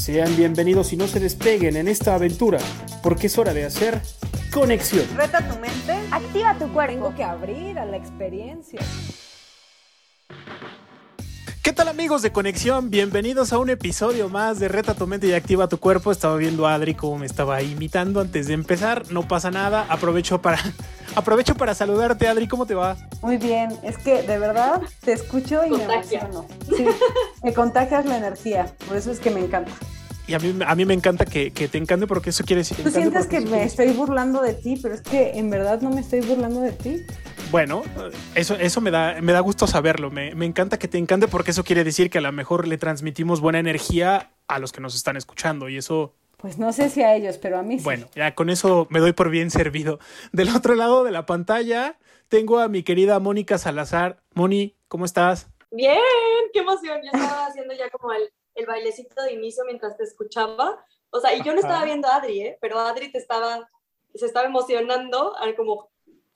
Sean bienvenidos y no se despeguen en esta aventura, porque es hora de hacer conexión. Reta tu mente. Activa tu cuerpo. Tengo que abrir a la experiencia. ¿Qué tal amigos de Conexión? Bienvenidos a un episodio más de Reta tu mente y activa tu cuerpo. Estaba viendo a Adri como me estaba imitando antes de empezar. No pasa nada. Aprovecho para aprovecho para saludarte, Adri. ¿Cómo te va? Muy bien. Es que de verdad te escucho y Contagia. me emociono. Sí, me contagias la energía. Por eso es que me encanta. Y a mí, a mí me encanta que, que te encante porque eso quiere decir... Tú sientes que me estoy burlando de ti, pero es que en verdad no me estoy burlando de ti. Bueno, eso, eso me, da, me da gusto saberlo. Me, me encanta que te encante porque eso quiere decir que a lo mejor le transmitimos buena energía a los que nos están escuchando y eso Pues no sé si a ellos, pero a mí sí. Bueno, ya con eso me doy por bien servido. Del otro lado de la pantalla tengo a mi querida Mónica Salazar. Moni, ¿cómo estás? Bien, qué emoción. Yo estaba haciendo ya como el, el bailecito de inicio mientras te escuchaba. O sea, y yo no Ajá. estaba viendo a Adri, ¿eh? Pero Adri te estaba, se estaba emocionando, al como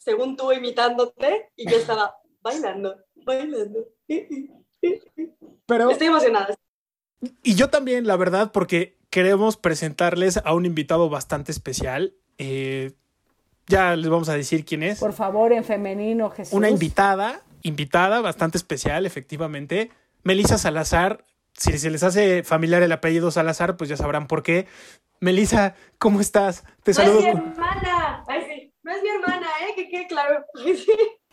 según tú imitándote, y yo estaba bailando, bailando. Pero, Estoy emocionada. y yo también, la verdad, porque queremos presentarles a un invitado bastante especial. Eh, ya les vamos a decir quién es. Por favor, en femenino, Jesús. Una invitada, invitada bastante especial, efectivamente. Melissa Salazar. Si se les hace familiar el apellido Salazar, pues ya sabrán por qué. Melissa, ¿cómo estás? Te saludo. mi con- hermana. Es mi hermana, ¿eh? Que quede claro.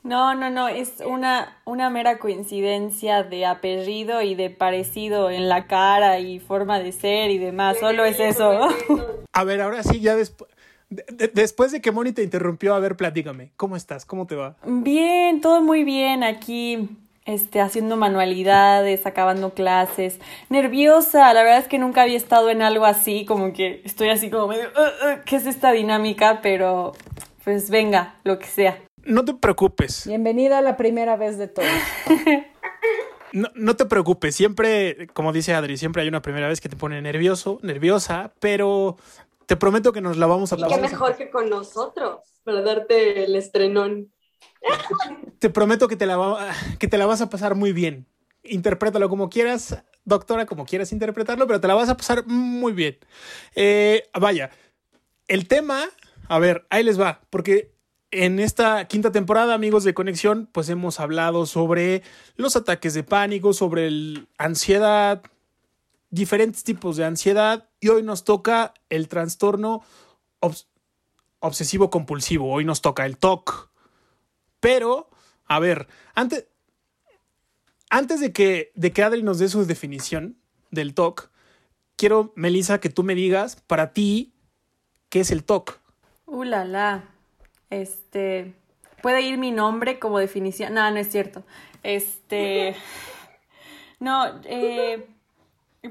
No, no, no, es una, una mera coincidencia de apellido y de parecido en la cara y forma de ser y demás, solo es eso. A ver, ahora sí, ya después. después de que Moni te interrumpió, a ver, platícame. ¿Cómo estás? ¿Cómo te va? Bien, todo muy bien aquí, este, haciendo manualidades, acabando clases, nerviosa, la verdad es que nunca había estado en algo así, como que estoy así como medio, "Uh, uh, ¿qué es esta dinámica? Pero, pues venga, lo que sea. No te preocupes. Bienvenida a la primera vez de todos. No, no te preocupes. Siempre, como dice Adri, siempre hay una primera vez que te pone nervioso, nerviosa, pero te prometo que nos la vamos a Qué pasar. mejor que con nosotros para darte el estrenón. Te prometo que te, la va- que te la vas a pasar muy bien. Interprétalo como quieras, doctora, como quieras interpretarlo, pero te la vas a pasar muy bien. Eh, vaya, el tema, a ver, ahí les va, porque en esta quinta temporada, amigos de Conexión, pues hemos hablado sobre los ataques de pánico, sobre el ansiedad, diferentes tipos de ansiedad, y hoy nos toca el trastorno obs- obsesivo compulsivo, hoy nos toca el TOC. Pero, a ver, antes, antes de, que, de que Adri nos dé su definición del TOC, quiero, Melissa, que tú me digas, para ti, ¿qué es el TOC? Uh, la, la. Este. ¿Puede ir mi nombre como definición? No, no es cierto. Este. No, eh,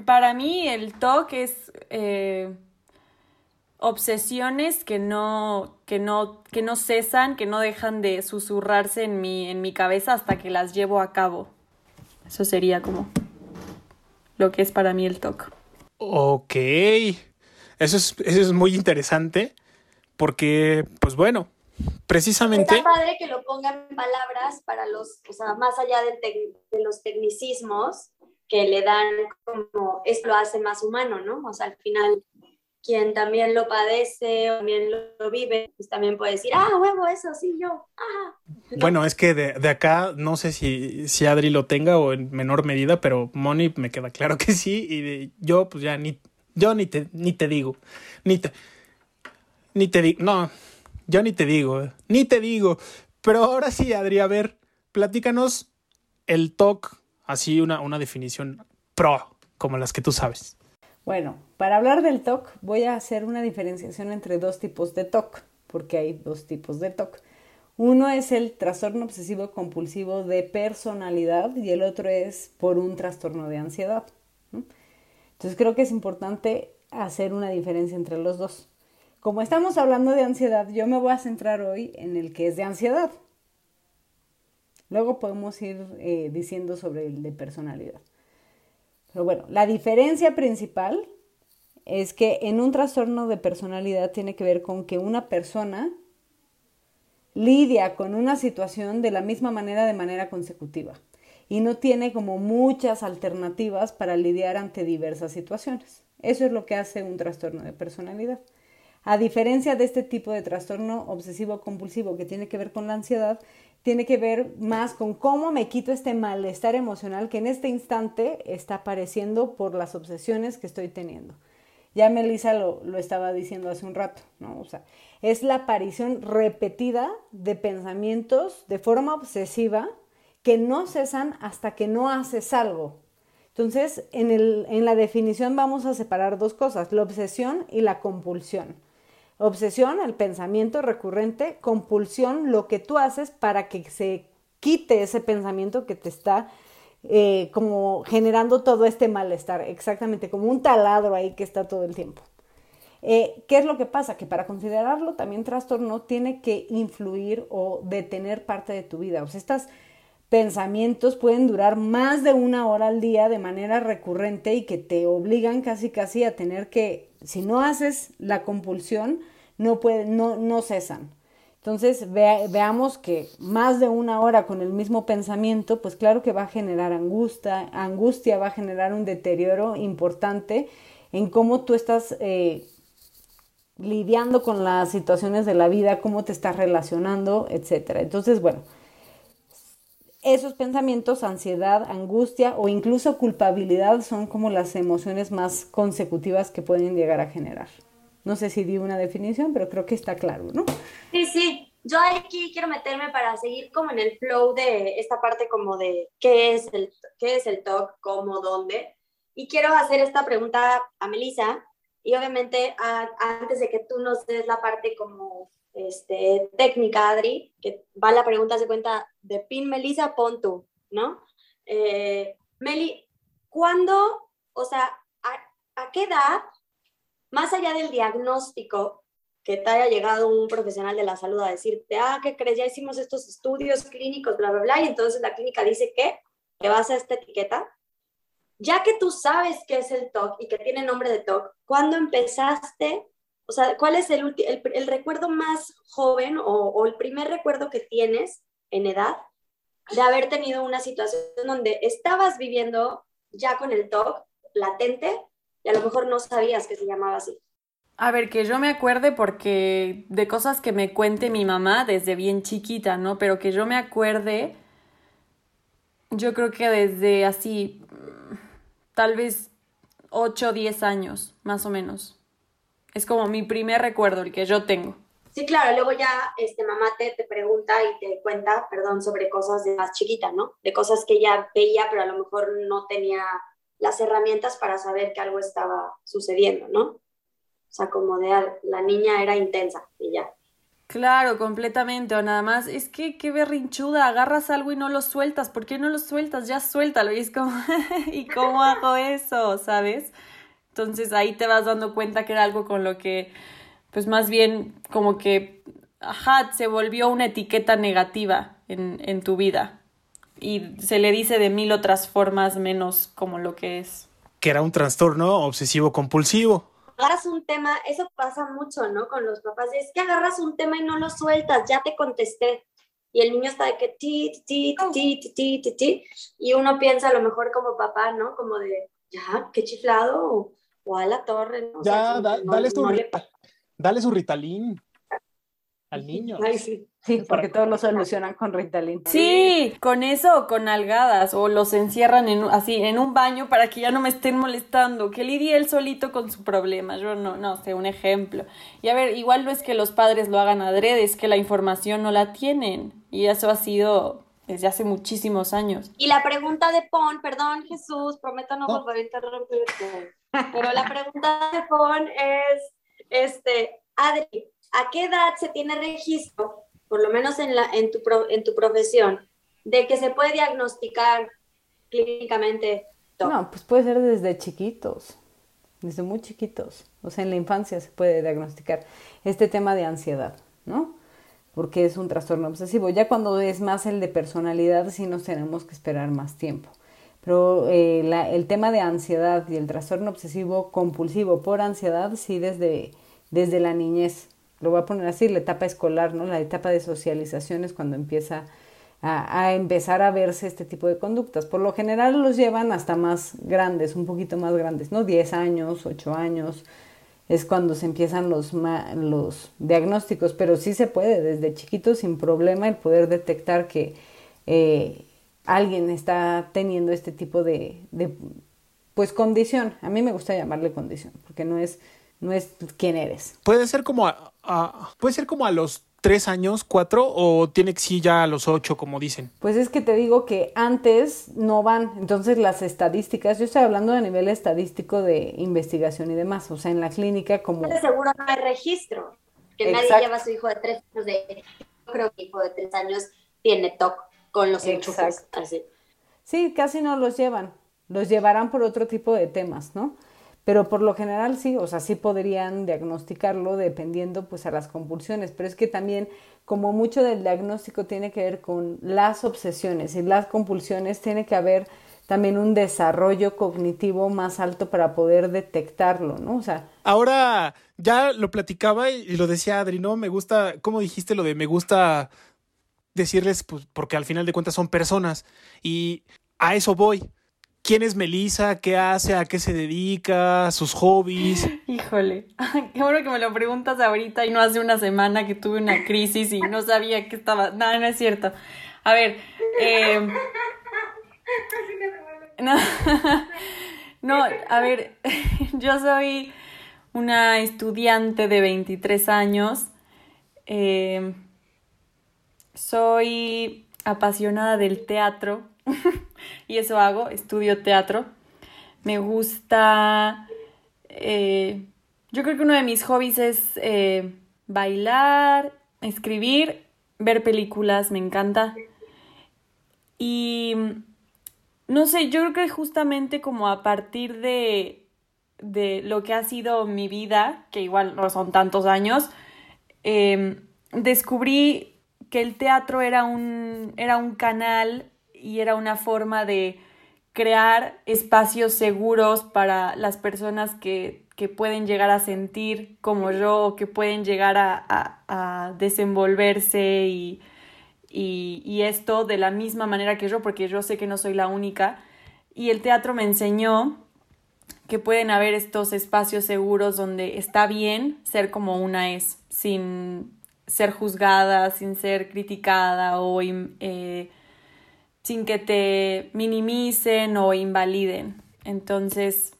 para mí el TOC es eh, obsesiones que no, que no, que no cesan, que no dejan de susurrarse en mi, en mi cabeza hasta que las llevo a cabo. Eso sería como lo que es para mí el TOC. Ok, eso es, eso es muy interesante porque, pues bueno, precisamente... Está padre que lo pongan en palabras para los, o sea, más allá tec- de los tecnicismos que le dan como, esto lo hace más humano, ¿no? O sea, al final, quien también lo padece o también lo, lo vive, pues también puede decir, ah, huevo, eso sí, yo, ah. Bueno, es que de, de acá no sé si, si Adri lo tenga o en menor medida, pero Moni me queda claro que sí. Y de- yo, pues ya ni, yo ni te, ni te digo, ni te, ni te digo, no, yo ni te digo, ni te digo. Pero ahora sí, Adri, a ver, platícanos el TOC, así una, una definición pro, como las que tú sabes. Bueno, para hablar del TOC voy a hacer una diferenciación entre dos tipos de TOC, porque hay dos tipos de TOC. Uno es el trastorno obsesivo compulsivo de personalidad y el otro es por un trastorno de ansiedad. Entonces creo que es importante hacer una diferencia entre los dos. Como estamos hablando de ansiedad, yo me voy a centrar hoy en el que es de ansiedad. Luego podemos ir eh, diciendo sobre el de personalidad. Pero bueno, la diferencia principal es que en un trastorno de personalidad tiene que ver con que una persona lidia con una situación de la misma manera de manera consecutiva y no tiene como muchas alternativas para lidiar ante diversas situaciones. Eso es lo que hace un trastorno de personalidad. A diferencia de este tipo de trastorno obsesivo compulsivo que tiene que ver con la ansiedad, tiene que ver más con cómo me quito este malestar emocional que en este instante está apareciendo por las obsesiones que estoy teniendo. Ya Melissa lo, lo estaba diciendo hace un rato, ¿no? O sea, es la aparición repetida de pensamientos de forma obsesiva que no cesan hasta que no haces algo. Entonces, en, el, en la definición vamos a separar dos cosas, la obsesión y la compulsión. Obsesión, el pensamiento recurrente, compulsión, lo que tú haces para que se quite ese pensamiento que te está eh, como generando todo este malestar, exactamente como un taladro ahí que está todo el tiempo. Eh, ¿Qué es lo que pasa? Que para considerarlo también trastorno tiene que influir o detener parte de tu vida. O sea, estos pensamientos pueden durar más de una hora al día de manera recurrente y que te obligan casi casi a tener que, si no haces la compulsión, no, puede, no, no cesan. Entonces veamos que más de una hora con el mismo pensamiento, pues claro que va a generar angustia, angustia va a generar un deterioro importante en cómo tú estás eh, lidiando con las situaciones de la vida, cómo te estás relacionando, etcétera. Entonces, bueno, esos pensamientos, ansiedad, angustia o incluso culpabilidad son como las emociones más consecutivas que pueden llegar a generar. No sé si di una definición, pero creo que está claro, ¿no? Sí, sí. Yo aquí quiero meterme para seguir como en el flow de esta parte como de qué es el, qué es el TOC, cómo, dónde. Y quiero hacer esta pregunta a Melissa, y obviamente, antes de que tú nos des la parte como este, técnica, Adri, que va la pregunta, se cuenta de Pin Melissa, pon tú, ¿no? Eh, Meli, ¿cuándo, o sea, a, a, qué edad, más allá del diagnóstico, que te haya llegado un profesional de la salud a decirte, ah, ¿qué crees? Ya hicimos estos estudios clínicos, bla, bla, bla, y entonces la clínica dice que te vas a esta etiqueta, ya que tú sabes qué es el TOC y que tiene nombre de TOC, ¿cuándo empezaste? O sea, ¿cuál es el, el, recuerdo más joven o, el primer recuerdo que tienes en edad de haber tenido una situación donde estabas viviendo ya con el TOC latente y a lo mejor no sabías que se llamaba así? A ver, que yo me acuerde porque de cosas que me cuente mi mamá desde bien chiquita, ¿no? Pero que yo me acuerde, yo creo que desde así tal vez 8 o 10 años, más o menos. Es como mi primer recuerdo, el que yo tengo. Sí, claro, luego ya este, mamá te, te pregunta y te cuenta, perdón, sobre cosas de más chiquita, ¿no? De cosas que ella veía, pero a lo mejor no tenía las herramientas para saber que algo estaba sucediendo, ¿no? O sea, como de la niña era intensa y ya. Claro, completamente. O nada más, es que qué berrinchuda, agarras algo y no lo sueltas. ¿Por qué no lo sueltas? Ya suéltalo. Y es como, ¿y cómo hago eso? ¿Sabes? Entonces ahí te vas dando cuenta que era algo con lo que, pues más bien como que, ajá, se volvió una etiqueta negativa en, en tu vida. Y se le dice de mil otras formas menos como lo que es. Que era un trastorno obsesivo compulsivo agarras un tema, eso pasa mucho, ¿no? Con los papás, es que agarras un tema y no lo sueltas, ya te contesté. Y el niño está de que ti, ti, ti, ti, ti, ti, ti, y uno piensa a lo mejor como papá, ¿no? Como de, ya, qué chiflado, o, a la torre, ¿no? Ya, dale, su, dale su Ritalin al niño. Ay, sí. Sí, porque todos lo solucionan con Ritalin. Sí, con eso o con algadas, o los encierran en, así en un baño para que ya no me estén molestando, que lidie él solito con su problema. Yo no, no sé, un ejemplo. Y a ver, igual no es que los padres lo hagan adrede, es que la información no la tienen. Y eso ha sido desde hace muchísimos años. Y la pregunta de Pon, perdón Jesús, prometo no volver a interrumpirte, pero la pregunta de Pon es, este, Adri, ¿a qué edad se tiene registro, por lo menos en, la, en, tu, en tu profesión, de que se puede diagnosticar clínicamente No, pues puede ser desde chiquitos. desde muy chiquitos. O sea, en la infancia se puede diagnosticar este tema de ansiedad, ¿no? Porque es un trastorno obsesivo. Ya cuando es más el de personalidad, sí nos tenemos que esperar más tiempo. Pero eh, el tema de ansiedad y el trastorno obsesivo compulsivo por ansiedad, sí desde, desde la niñez. Lo voy a poner así, la etapa escolar, ¿no? La etapa de socialización es cuando empieza a, a, empezar a verse este tipo de conductas. Por lo general los llevan hasta más grandes, un poquito más grandes, ¿no? 10 años, 8 años, es cuando se empiezan los, los diagnósticos, pero sí se puede desde chiquito sin problema el poder detectar que eh, alguien está teniendo este tipo de, de, pues condición. A mí me gusta llamarle condición, porque no es, no es quién eres. Puede ser como a, a puede ser como a los tres años, cuatro, o tiene que sí ya a los ocho, como dicen? Pues es que te digo que antes no van, entonces las estadísticas, yo estoy hablando a nivel estadístico de investigación y demás, o sea, en la clínica como... Seguro no hay registro, que Exacto. nadie lleva a su hijo de tres años de... Yo creo que hijo de tres años tiene TOC con los enchufes, así. Sí, casi no los llevan, los llevarán por otro tipo de temas, ¿no? Pero por lo general sí, o sea, sí podrían diagnosticarlo dependiendo pues a las compulsiones, pero es que también como mucho del diagnóstico tiene que ver con las obsesiones y las compulsiones, tiene que haber también un desarrollo cognitivo más alto para poder detectarlo, ¿no? O sea, ahora ya lo platicaba y lo decía Adri, ¿no? Me gusta, ¿cómo dijiste lo de me gusta decirles pues porque al final de cuentas son personas y a eso voy quién es Melissa, qué hace, a qué se dedica, sus hobbies. Híjole, qué bueno que me lo preguntas ahorita y no hace una semana que tuve una crisis y no sabía que estaba. No, no es cierto. A ver, eh... no, a ver, yo soy una estudiante de 23 años. Eh... Soy apasionada del teatro y eso hago, estudio teatro. Me gusta, eh, yo creo que uno de mis hobbies es eh, bailar, escribir, ver películas, me encanta. Y no sé, yo creo que justamente como a partir de, de lo que ha sido mi vida, que igual no son tantos años, eh, descubrí que el teatro era un, era un canal y era una forma de crear espacios seguros para las personas que, que pueden llegar a sentir como yo, que pueden llegar a, a, a desenvolverse y, y, y, esto de la misma manera que yo, porque yo sé que no soy la única. Y el teatro me enseñó que pueden haber estos espacios seguros donde está bien ser como una es, sin ser juzgada, sin ser criticada o... Eh, sin que te minimicen o invaliden. Entonces,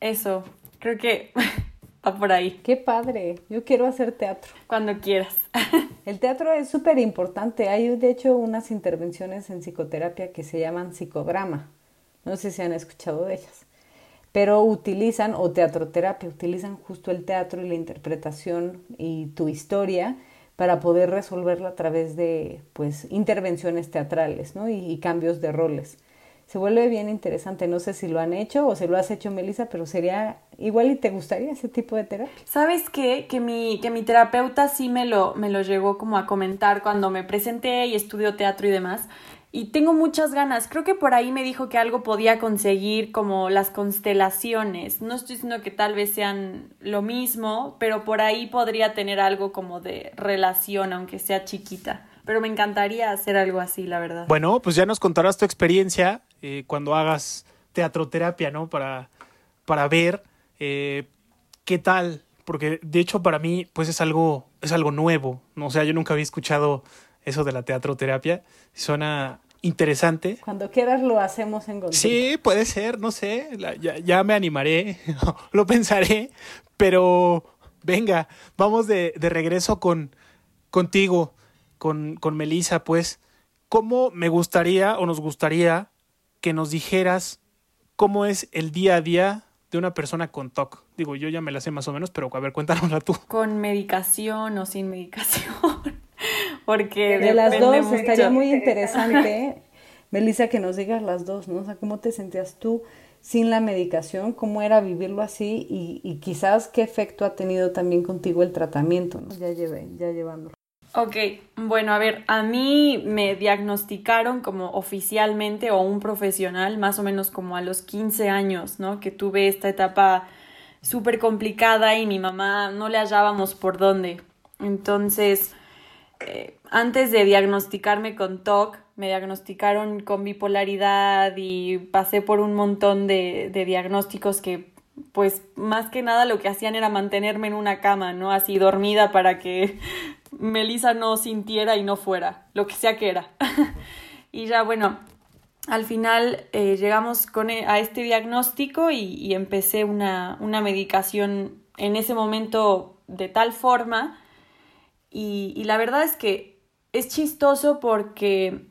eso, creo que va por ahí. Qué padre, yo quiero hacer teatro. Cuando quieras. El teatro es súper importante. Hay de hecho unas intervenciones en psicoterapia que se llaman psicodrama. No sé si han escuchado de ellas. Pero utilizan, o teatroterapia, utilizan justo el teatro y la interpretación y tu historia para poder resolverla a través de pues intervenciones teatrales ¿no? y, y, cambios de roles. Se vuelve bien interesante, no sé si lo han hecho o si lo has hecho Melissa, pero sería igual y te gustaría ese tipo de terapia. ¿Sabes qué? Que mi, que mi terapeuta sí me lo, me lo llegó como a comentar cuando me presenté y estudio teatro y demás, y tengo muchas ganas. Creo que por ahí me dijo que algo podía conseguir como las constelaciones. No estoy diciendo que tal vez sean lo mismo, pero por ahí podría tener algo como de relación, aunque sea chiquita. Pero me encantaría hacer algo así, la verdad. Bueno, pues ya nos contarás tu experiencia eh, cuando hagas teatroterapia, ¿no? Para, para ver eh, qué tal. Porque de hecho para mí, pues es algo, es algo nuevo. O sea, yo nunca había escuchado eso de la teatroterapia. Suena interesante. Cuando quieras lo hacemos en Gonzalo. Sí, puede ser, no sé, la, ya, ya, me animaré, lo pensaré, pero venga, vamos de, de regreso con contigo, con, con Melissa, pues, ¿cómo me gustaría o nos gustaría que nos dijeras cómo es el día a día de una persona con TOC? Digo, yo ya me la sé más o menos, pero a ver, cuéntanosla tú. ¿Con medicación o sin medicación? porque de las dos mucho. estaría muy interesante, Melissa, que nos digas las dos, ¿no? O sea, ¿cómo te sentías tú sin la medicación, cómo era vivirlo así y, y quizás qué efecto ha tenido también contigo el tratamiento, ¿no? ya, llevé, ya llevándolo. Ok, bueno, a ver, a mí me diagnosticaron como oficialmente o un profesional más o menos como a los 15 años, ¿no? Que tuve esta etapa súper complicada y mi mamá no le hallábamos por dónde. Entonces, eh, antes de diagnosticarme con TOC, me diagnosticaron con bipolaridad y pasé por un montón de, de diagnósticos que pues más que nada lo que hacían era mantenerme en una cama, ¿no? Así dormida para que Melissa no sintiera y no fuera, lo que sea que era. y ya bueno, al final eh, llegamos con, e, a este diagnóstico y, y empecé una, una, medicación en ese momento de tal forma y, y la verdad es que es chistoso porque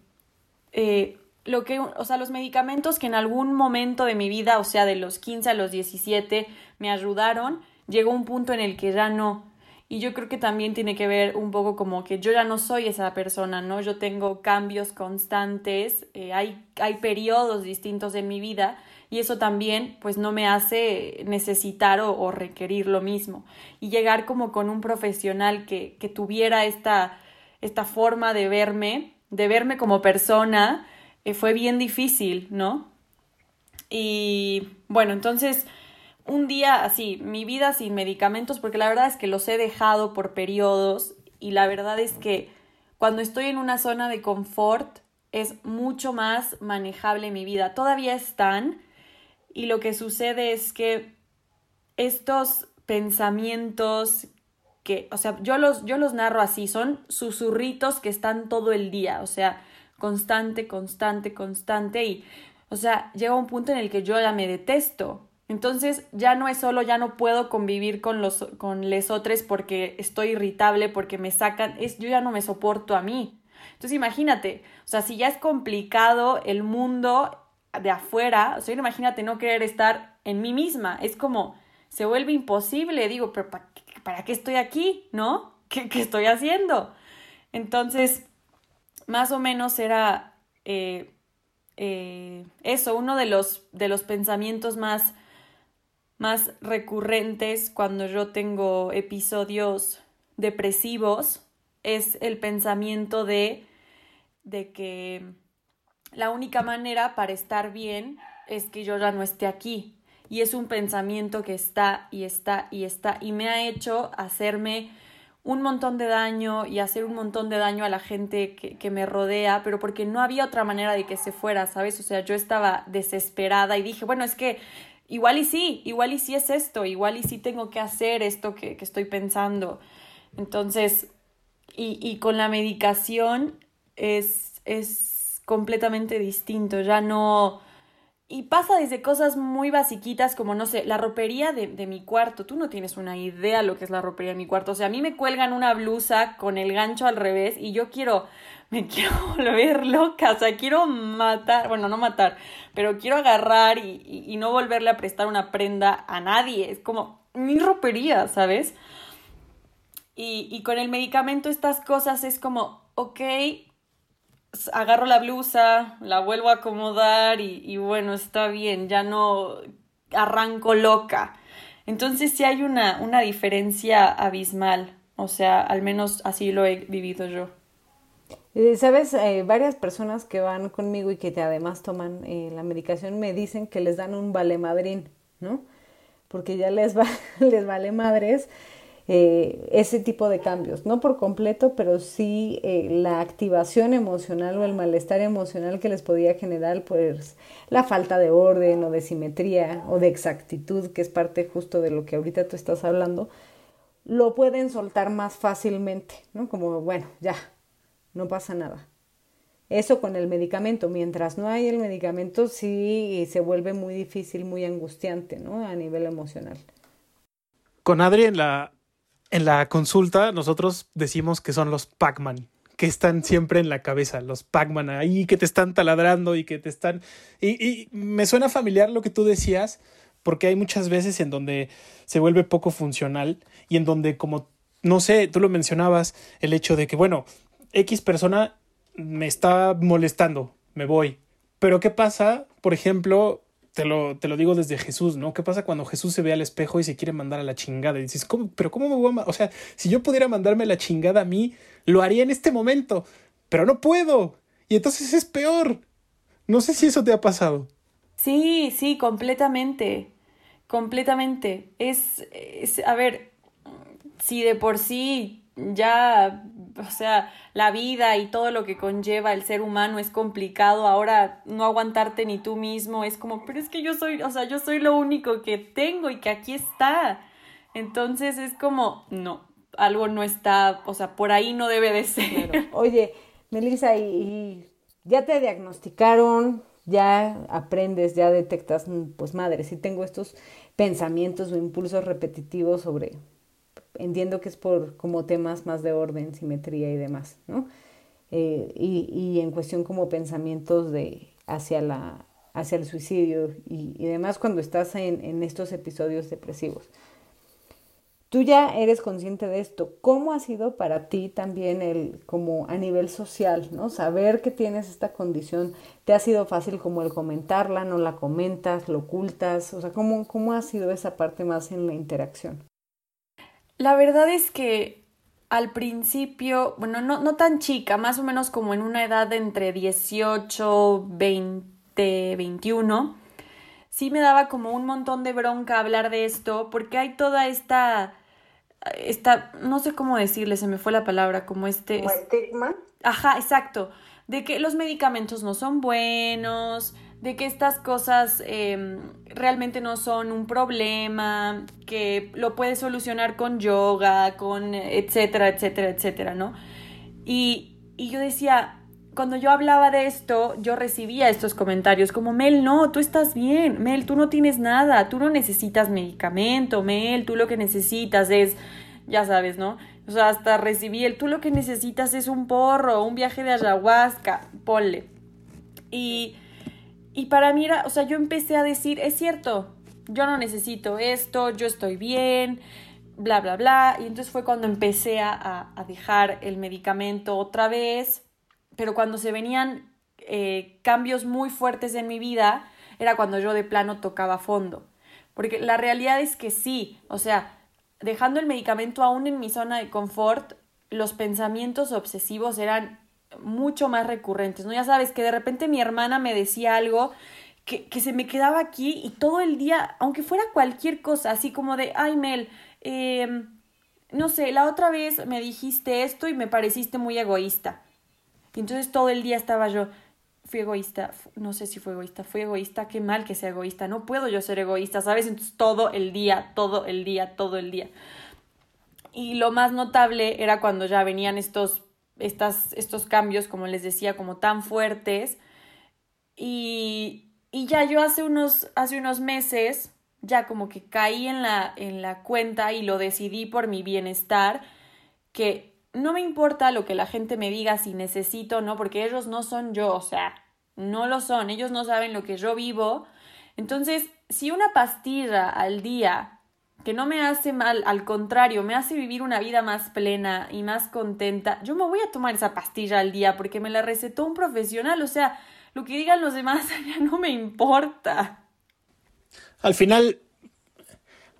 eh, lo que, o sea, los medicamentos que en algún momento de mi vida, o sea, de los 15 a los 17, me ayudaron, llegó un punto en el que ya no. Y yo creo que también tiene que ver un poco como que yo ya no soy esa persona, ¿no? Yo tengo cambios constantes, eh, hay, hay periodos distintos en mi vida y eso también pues no me hace necesitar o, requerir lo mismo. Y llegar como con un profesional que, que tuviera esta, esta forma de verme, de verme como persona, eh, fue bien difícil, ¿no? Y bueno, entonces un día así, mi vida sin medicamentos, porque la verdad es que los he dejado por periodos y la verdad es que cuando estoy en una zona de confort es mucho más manejable mi vida. Todavía están y lo que sucede es que estos pensamientos que, o sea, yo los, yo los narro así, son susurritos que están todo el día, o sea, constante, constante, constante y, o sea, llega un punto en el que yo ya me detesto, entonces ya no es solo ya no puedo convivir con los con lesotres porque estoy irritable, porque me sacan, es yo ya no me soporto a mí. Entonces imagínate, o sea, si ya es complicado el mundo de afuera, o sea, imagínate no querer estar en mí misma, es como se vuelve imposible, digo, pero ¿para, qué estoy aquí? ¿No? ¿Qué, ¿Qué, estoy haciendo? Entonces, más o menos era eh, eh, eso, uno de los, de los pensamientos más más recurrentes cuando yo tengo episodios depresivos es el pensamiento de, de que la única manera para estar bien es que yo ya no esté aquí. Y es un pensamiento que está y está y está y me ha hecho hacerme un montón de daño y hacer un montón de daño a la gente que, que, me rodea, pero porque no había otra manera de que se fuera, ¿sabes? O sea, yo estaba desesperada y dije, bueno, es que igual y sí, igual y sí es esto, igual y sí tengo que hacer esto que, que estoy pensando. Entonces, y, y, con la medicación es, es completamente distinto, ya no... Y pasa desde cosas muy basiquitas como, no sé, la ropería de, de, mi cuarto. Tú no tienes una idea lo que es la ropería de mi cuarto. O sea, a mí me cuelgan una blusa con el gancho al revés y yo quiero me quiero volver loca, o sea, quiero matar, bueno, no matar, pero quiero agarrar y, y, no volverle a prestar una prenda a nadie, es como mi ropería, ¿sabes? Y, y con el medicamento estas cosas es como, ok, agarro la blusa, la vuelvo a acomodar y, bueno, está bien, ya no arranco loca. Entonces sí hay una, una diferencia abismal, o sea, al menos así lo he vivido yo. Eh, Sabes, eh, varias personas que van conmigo y que te además toman eh, la medicación me dicen que les dan un vale madrín, ¿no? Porque ya les, va, les vale madres eh, ese tipo de cambios, no por completo, pero sí la activación emocional o el malestar emocional que les podía generar, pues la falta de orden o de simetría o de exactitud, que es parte justo de lo que ahorita tú estás hablando, lo pueden soltar más fácilmente, ¿no? Como, bueno, ya, no pasa nada. Eso con el medicamento, mientras no hay el medicamento sí se vuelve muy difícil, muy angustiante, ¿no? A nivel emocional. Con Adri en la, en la consulta nosotros decimos que son los Pac-Man, que están siempre en la cabeza, los Pac-Man ahí que te están taladrando y que te están... Y, y me suena familiar lo que tú decías, porque hay muchas veces en donde se vuelve poco funcional y en donde como, no sé, tú lo mencionabas, el hecho de que, bueno, X persona me está molestando, me voy. Pero ¿qué pasa, por ejemplo, te lo, te lo digo desde Jesús, ¿no? ¿Qué pasa cuando Jesús se ve al espejo y se quiere mandar a la chingada? Y dices, ¿cómo? ¿Pero cómo me voy a ma-?" O sea, si yo pudiera mandarme la chingada a mí, lo haría en este momento, pero no puedo. Y entonces es peor. No sé si eso te ha pasado. Sí, sí, completamente. Completamente. Es, es, a ver, si de por sí ya, o sea, la vida y todo lo que conlleva el ser humano es complicado, ahora no aguantarte ni tú mismo es como, pero es que yo soy, o sea, yo soy lo único que tengo y que aquí está. Entonces es como, no, algo no está, o sea, por ahí no debe de ser. Oye, Melissa, y, ya te diagnosticaron, ya aprendes, ya detectas, mm, pues madre, si tengo estos pensamientos o impulsos repetitivos sobre, entiendo que es por como temas más de orden, simetría y demás, ¿no? Eh, y, y en cuestión como pensamientos de hacia la hacia el suicidio y, y demás cuando estás en, en estos episodios depresivos. Tú ya eres consciente de esto. ¿Cómo ha sido para ti también el como a nivel social, ¿no? Saber que tienes esta condición, ¿te ha sido fácil como el comentarla, no la comentas, lo ocultas? O sea, ¿cómo, cómo ha sido esa parte más en la interacción? La verdad es que al principio, bueno, no, no tan chica, más o menos como en una edad de entre 18, 20, 21, sí me daba como un montón de bronca hablar de esto, porque hay toda esta, esta, no sé cómo decirle, se me fue la palabra, como este... ¿Como estigma? Ajá, exacto. De que los medicamentos no son buenos, de que estas cosas eh, realmente no son un problema, que lo puedes solucionar con yoga, con etcétera, etcétera, etcétera, ¿no? Y, y yo decía, cuando yo hablaba de esto, yo recibía estos comentarios como, Mel, no, tú estás bien, Mel, tú no tienes nada, tú no necesitas medicamento, Mel, tú lo que necesitas es, ya sabes, ¿no? O sea, hasta recibí el, tú lo que necesitas es un porro, un viaje de ayahuasca, ponle. Y, y para mí era, o sea, yo empecé a decir, es cierto, yo no necesito esto, yo estoy bien, bla, bla, bla. Y entonces fue cuando empecé a, dejar el medicamento otra vez, pero cuando se venían eh, cambios muy fuertes en mi vida, era cuando yo de plano tocaba fondo. Porque la realidad es que sí, o sea, dejando el medicamento aún en mi zona de confort, los pensamientos obsesivos eran mucho más recurrentes, ¿no? Ya sabes que de repente mi hermana me decía algo que, que se me quedaba aquí y todo el día, aunque fuera cualquier cosa, así como de, ay Mel, eh, no sé, la otra vez me dijiste esto y me pareciste muy egoísta. Y entonces todo el día estaba yo, fui egoísta, no sé si fue egoísta, fui egoísta, qué mal que sea egoísta, no puedo yo ser egoísta, ¿sabes? Entonces todo el día, todo el día, todo el día. Y lo más notable era cuando ya venían estos, estas, estos cambios, como les decía, como tan fuertes. Y, y ya yo hace unos, hace unos meses, ya como que caí en la, en la cuenta y lo decidí por mi bienestar, que no me importa lo que la gente me diga si necesito o no, porque ellos no son yo, o sea, no lo son, ellos no saben lo que yo vivo. Entonces, si una pastilla al día que no me hace mal, al contrario, me hace vivir una vida más plena y más contenta, yo me voy a tomar esa pastilla al día porque me la recetó un profesional, o sea, lo que digan los demás ya no me importa. Al final,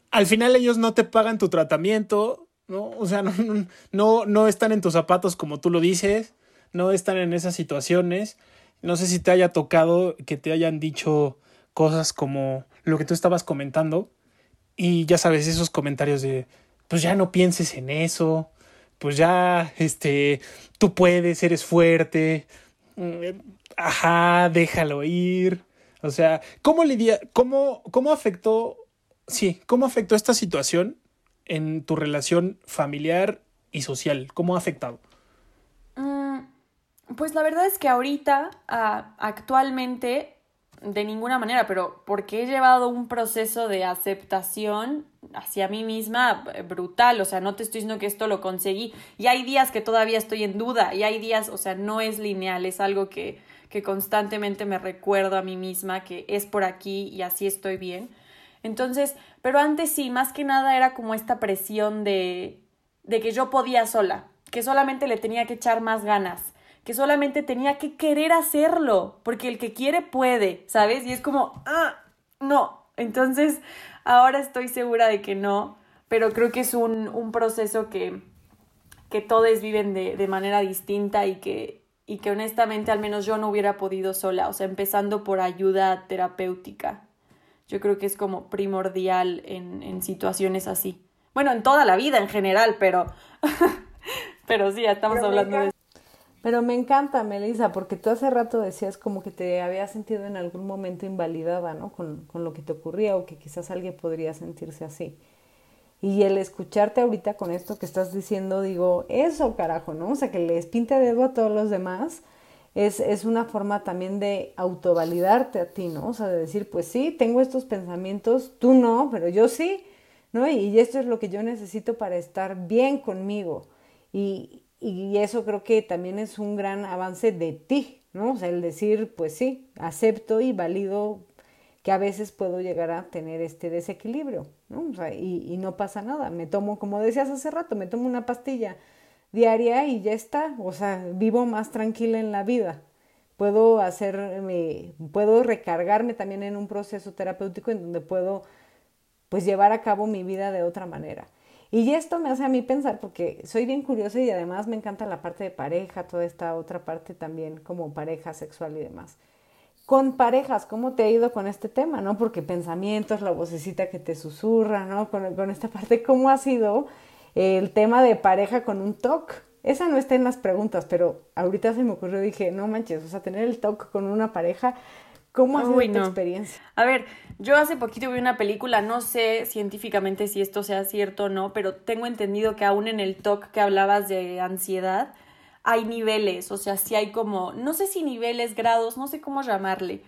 al final ellos no te pagan tu tratamiento, ¿no? O sea, no, no, no están en tus zapatos como tú lo dices, no están en esas situaciones. No sé si te haya tocado que te hayan dicho cosas como lo que tú estabas comentando. Y ya sabes, esos comentarios de, pues ya no pienses en eso, pues ya, este, tú puedes, eres fuerte, mm, ajá, déjalo ir. O sea, ¿cómo lidia, cómo, cómo afectó, sí, cómo afectó esta situación en tu relación familiar y social? ¿Cómo ha afectado? Mm, pues la verdad es que ahorita, uh, actualmente, de ninguna manera, pero porque he llevado un proceso de aceptación hacia mí misma brutal, o sea, no te estoy diciendo que esto lo conseguí, y hay días que todavía estoy en duda, y hay días, o sea, no es lineal, es algo que, que constantemente me recuerdo a mí misma que es por aquí y así estoy bien. Entonces, pero antes sí, más que nada era como esta presión de, de que yo podía sola, que solamente le tenía que echar más ganas, que solamente tenía que querer hacerlo, porque el que quiere puede, ¿sabes? Y es como, ah, no. Entonces, ahora estoy segura de que no, pero creo que es un, un proceso que, que todos viven de, de manera distinta y que, y que honestamente al menos yo no hubiera podido sola, o sea, empezando por ayuda terapéutica. Yo creo que es como primordial en, en situaciones así. Bueno, en toda la vida en general, pero, pero sí, ya estamos Pero hablando de Pero me encanta, Melissa, porque tú hace rato decías como que te habías sentido en algún momento invalidada, ¿no? Con, con lo que te ocurría o que quizás alguien podría sentirse así. Y el escucharte ahorita con esto que estás diciendo, digo, eso carajo, ¿no? O sea, que les pinte dedo a todos los demás es, es una forma también de autovalidarte a ti, ¿no? O sea, de decir, pues sí, tengo estos pensamientos, tú no, pero yo sí, ¿no? Y esto es lo que yo necesito para estar bien conmigo. Y, y eso creo que también es un gran avance de ti, ¿no? O sea, el decir, pues sí, acepto y valido que a veces puedo llegar a tener este desequilibrio, ¿no? O sea, y, y no pasa nada. Me tomo, como decías hace rato, me tomo una pastilla diaria y ya está. O sea, vivo más tranquila en la vida. Puedo hacerme, puedo recargarme también en un proceso terapéutico en donde puedo pues llevar a cabo mi vida de otra manera. Y esto me hace a mí pensar, porque soy bien curiosa y además me encanta la parte de pareja, toda esta otra parte también como pareja sexual y demás. Con parejas, ¿cómo te ha ido con este tema? ¿No? Porque pensamientos, la vocecita que te susurra, ¿no? Con, con esta parte, ¿cómo ha sido el tema de pareja con un TOC? Esa no está en las preguntas, pero ahorita se me ocurrió, dije, no manches, o sea, tener el TOC con una pareja, ¿cómo ha sido Uy, tu no. experiencia? A ver, yo hace poquito vi una película, no sé científicamente si esto sea cierto o no, pero tengo entendido que aún en el talk que hablabas de ansiedad, hay niveles, o sea, sí hay como, no sé si niveles, grados, no sé cómo llamarle.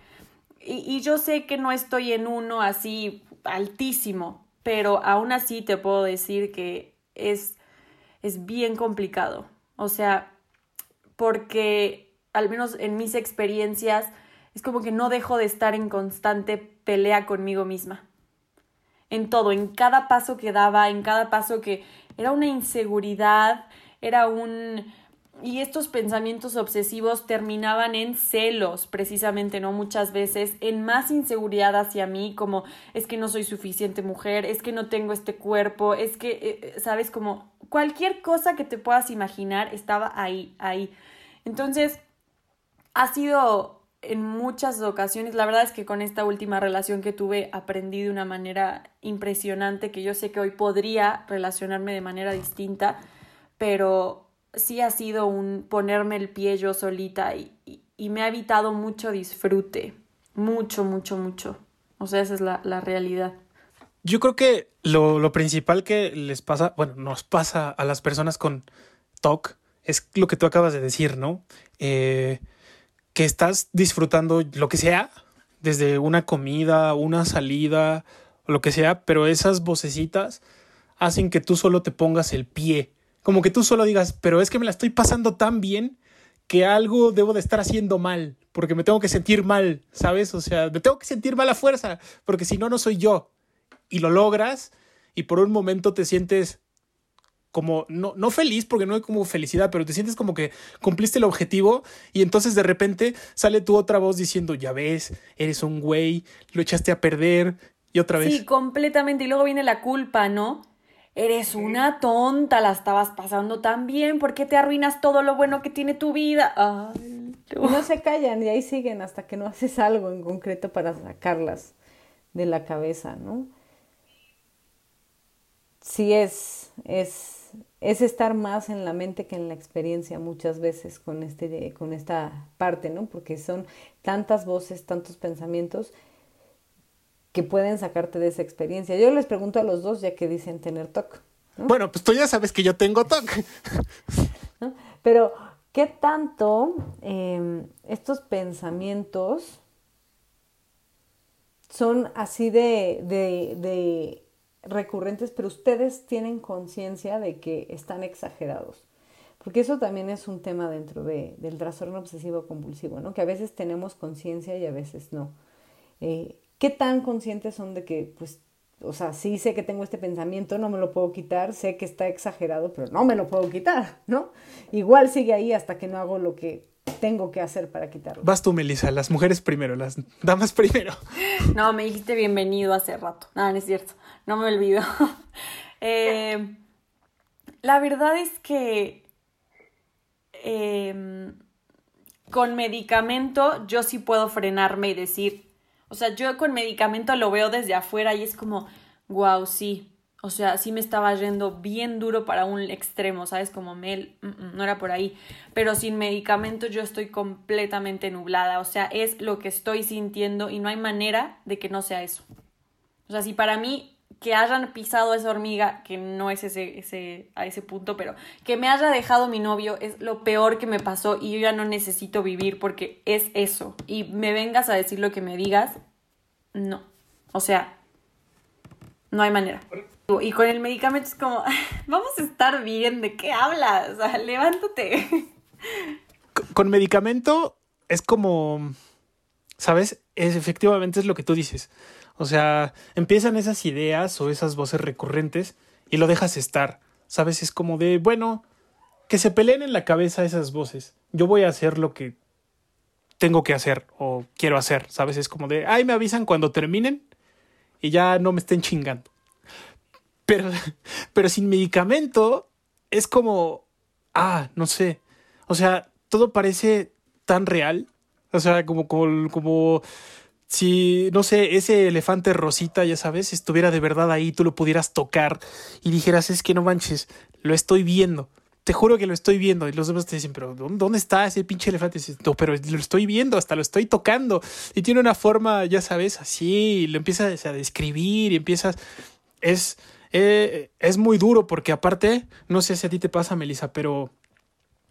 Y, y yo sé que no estoy en uno así altísimo, pero aún así te puedo decir que es, es bien complicado. O sea, porque al menos en mis experiencias es como que no dejo de estar en constante pelea conmigo misma. En todo, en cada paso que daba, en cada paso que era una inseguridad, era un... Y estos pensamientos obsesivos terminaban en celos, precisamente, ¿no? Muchas veces, en más inseguridad hacia mí, como es que no soy suficiente mujer, es que no tengo este cuerpo, es que, eh, ¿sabes? Como cualquier cosa que te puedas imaginar estaba ahí, ahí. Entonces, ha sido en muchas ocasiones, la verdad es que con esta última relación que tuve aprendí de una manera impresionante que yo sé que hoy podría relacionarme de manera distinta, pero sí ha sido un ponerme el pie yo solita y, y, me ha evitado mucho disfrute, mucho, mucho, mucho. O sea, esa es la, la realidad. Yo creo que lo, lo, principal que les pasa, bueno, nos pasa a las personas con TOC es lo que tú acabas de decir, ¿no? Eh, que estás disfrutando lo que sea, desde una comida, una salida, lo que sea, pero esas vocecitas hacen que tú solo te pongas el pie. Como que tú solo digas, pero es que me la estoy pasando tan bien que algo debo de estar haciendo mal, porque me tengo que sentir mal, ¿sabes? O sea, me tengo que sentir mal a fuerza, porque si no, no soy yo. Y lo logras y por un momento te sientes como, no, no feliz, porque no hay como felicidad, pero te sientes como que cumpliste el objetivo y entonces de repente sale tu otra voz diciendo, ya ves, eres un güey, lo echaste a perder y otra vez. Sí, completamente. Y luego viene la culpa, ¿no? Eres una tonta, la estabas pasando tan bien, ¿por qué te arruinas todo lo bueno que tiene tu vida? Ay, no. Se callan y ahí siguen hasta que no haces algo en concreto para sacarlas de la cabeza, ¿no? Sí es, es, es estar más en la mente que en la experiencia muchas veces con, este, con esta parte, ¿no? Porque son tantas voces, tantos pensamientos que pueden sacarte de esa experiencia. Yo les pregunto a los dos, ya que dicen tener TOC. ¿no? Bueno, pues tú ya sabes que yo tengo TOC. ¿No? Pero, ¿qué tanto eh, estos pensamientos son así de, de, de recurrentes, pero ustedes tienen conciencia de que están exagerados? Porque eso también es un tema dentro de, del trastorno obsesivo compulsivo, ¿no? Que a veces tenemos conciencia y a veces no. Eh, ¿Qué tan conscientes son de que, pues, o sea, sí sé que tengo este pensamiento, no me lo puedo quitar, sé que está exagerado, pero no me lo puedo quitar, ¿no? Igual sigue ahí hasta que no hago lo que tengo que hacer para quitarlo. Vas tú, Melissa, las mujeres primero, las damas primero. No, me dijiste bienvenido hace rato. No, no es cierto. No me olvido. Eh, la verdad es que eh, con medicamento yo sí puedo frenarme y decir, o sea, yo con medicamento lo veo desde afuera y es como, wow, sí. O sea, sí me estaba yendo bien duro para un extremo, ¿sabes? Como Mel, mm, mm, no era por ahí. Pero sin medicamento yo estoy completamente nublada. O sea, es lo que estoy sintiendo y no hay manera de que no sea eso. O sea, si para mí que hayan pisado esa hormiga, que no es ese, ese, a ese punto, pero que me haya dejado mi novio es lo peor que me pasó y yo ya no necesito vivir porque es eso. Y me vengas a decir lo que me digas, no. O sea, no hay manera. Y con el medicamento es como, vamos a estar bien, ¿de qué hablas? Levántate. Con medicamento es como, ¿sabes? Es, efectivamente es lo que tú dices. O sea, empiezan esas ideas o esas voces recurrentes y lo dejas estar. ¿Sabes? Es como de, bueno, que se peleen en la cabeza esas voces. Yo voy a hacer lo que tengo que hacer o quiero hacer. ¿Sabes? Es como de, ay, me avisan cuando terminen y ya no me estén chingando. Pero, pero sin medicamento es como, ah, no sé. O sea, todo parece tan real. O sea, como, como, como si, no sé, ese elefante rosita, ya sabes, estuviera de verdad ahí, tú lo pudieras tocar y dijeras, es que no manches, lo estoy viendo. Te juro que lo estoy viendo. Y los demás te dicen, pero ¿dónde está ese pinche elefante? Y dices, no, pero lo estoy viendo, hasta lo estoy tocando. Y tiene una forma, ya sabes, así, lo empiezas a describir y empiezas... Es, eh, es muy duro porque aparte, no sé si a ti te pasa, Melissa, pero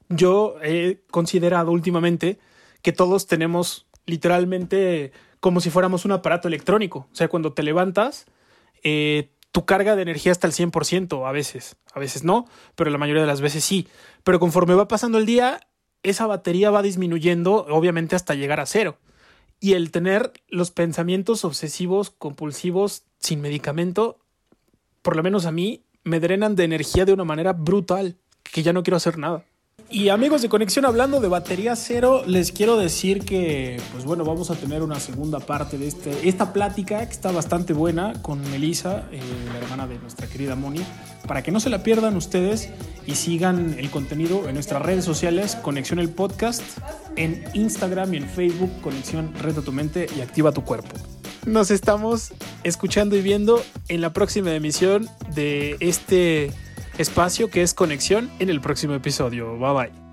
yo he considerado últimamente que todos tenemos literalmente como si fuéramos un aparato electrónico. O sea, cuando te levantas, eh, tu carga de energía está al 100%, a veces, a veces no, pero la mayoría de las veces sí. Pero conforme va pasando el día, esa batería va disminuyendo, obviamente hasta llegar a cero. Y el tener los pensamientos obsesivos, compulsivos, sin medicamento, por lo menos a mí, me drenan de energía de una manera brutal, que ya no quiero hacer nada. Y amigos de Conexión, hablando de batería cero, les quiero decir que, pues bueno, vamos a tener una segunda parte de este, esta plática que está bastante buena con Melissa, eh, la hermana de nuestra querida Moni, para que no se la pierdan ustedes y sigan el contenido en nuestras redes sociales, Conexión el Podcast, en Instagram y en Facebook, Conexión Reta tu Mente y Activa tu Cuerpo. Nos estamos escuchando y viendo en la próxima emisión de este espacio que es conexión en el próximo episodio. Bye bye.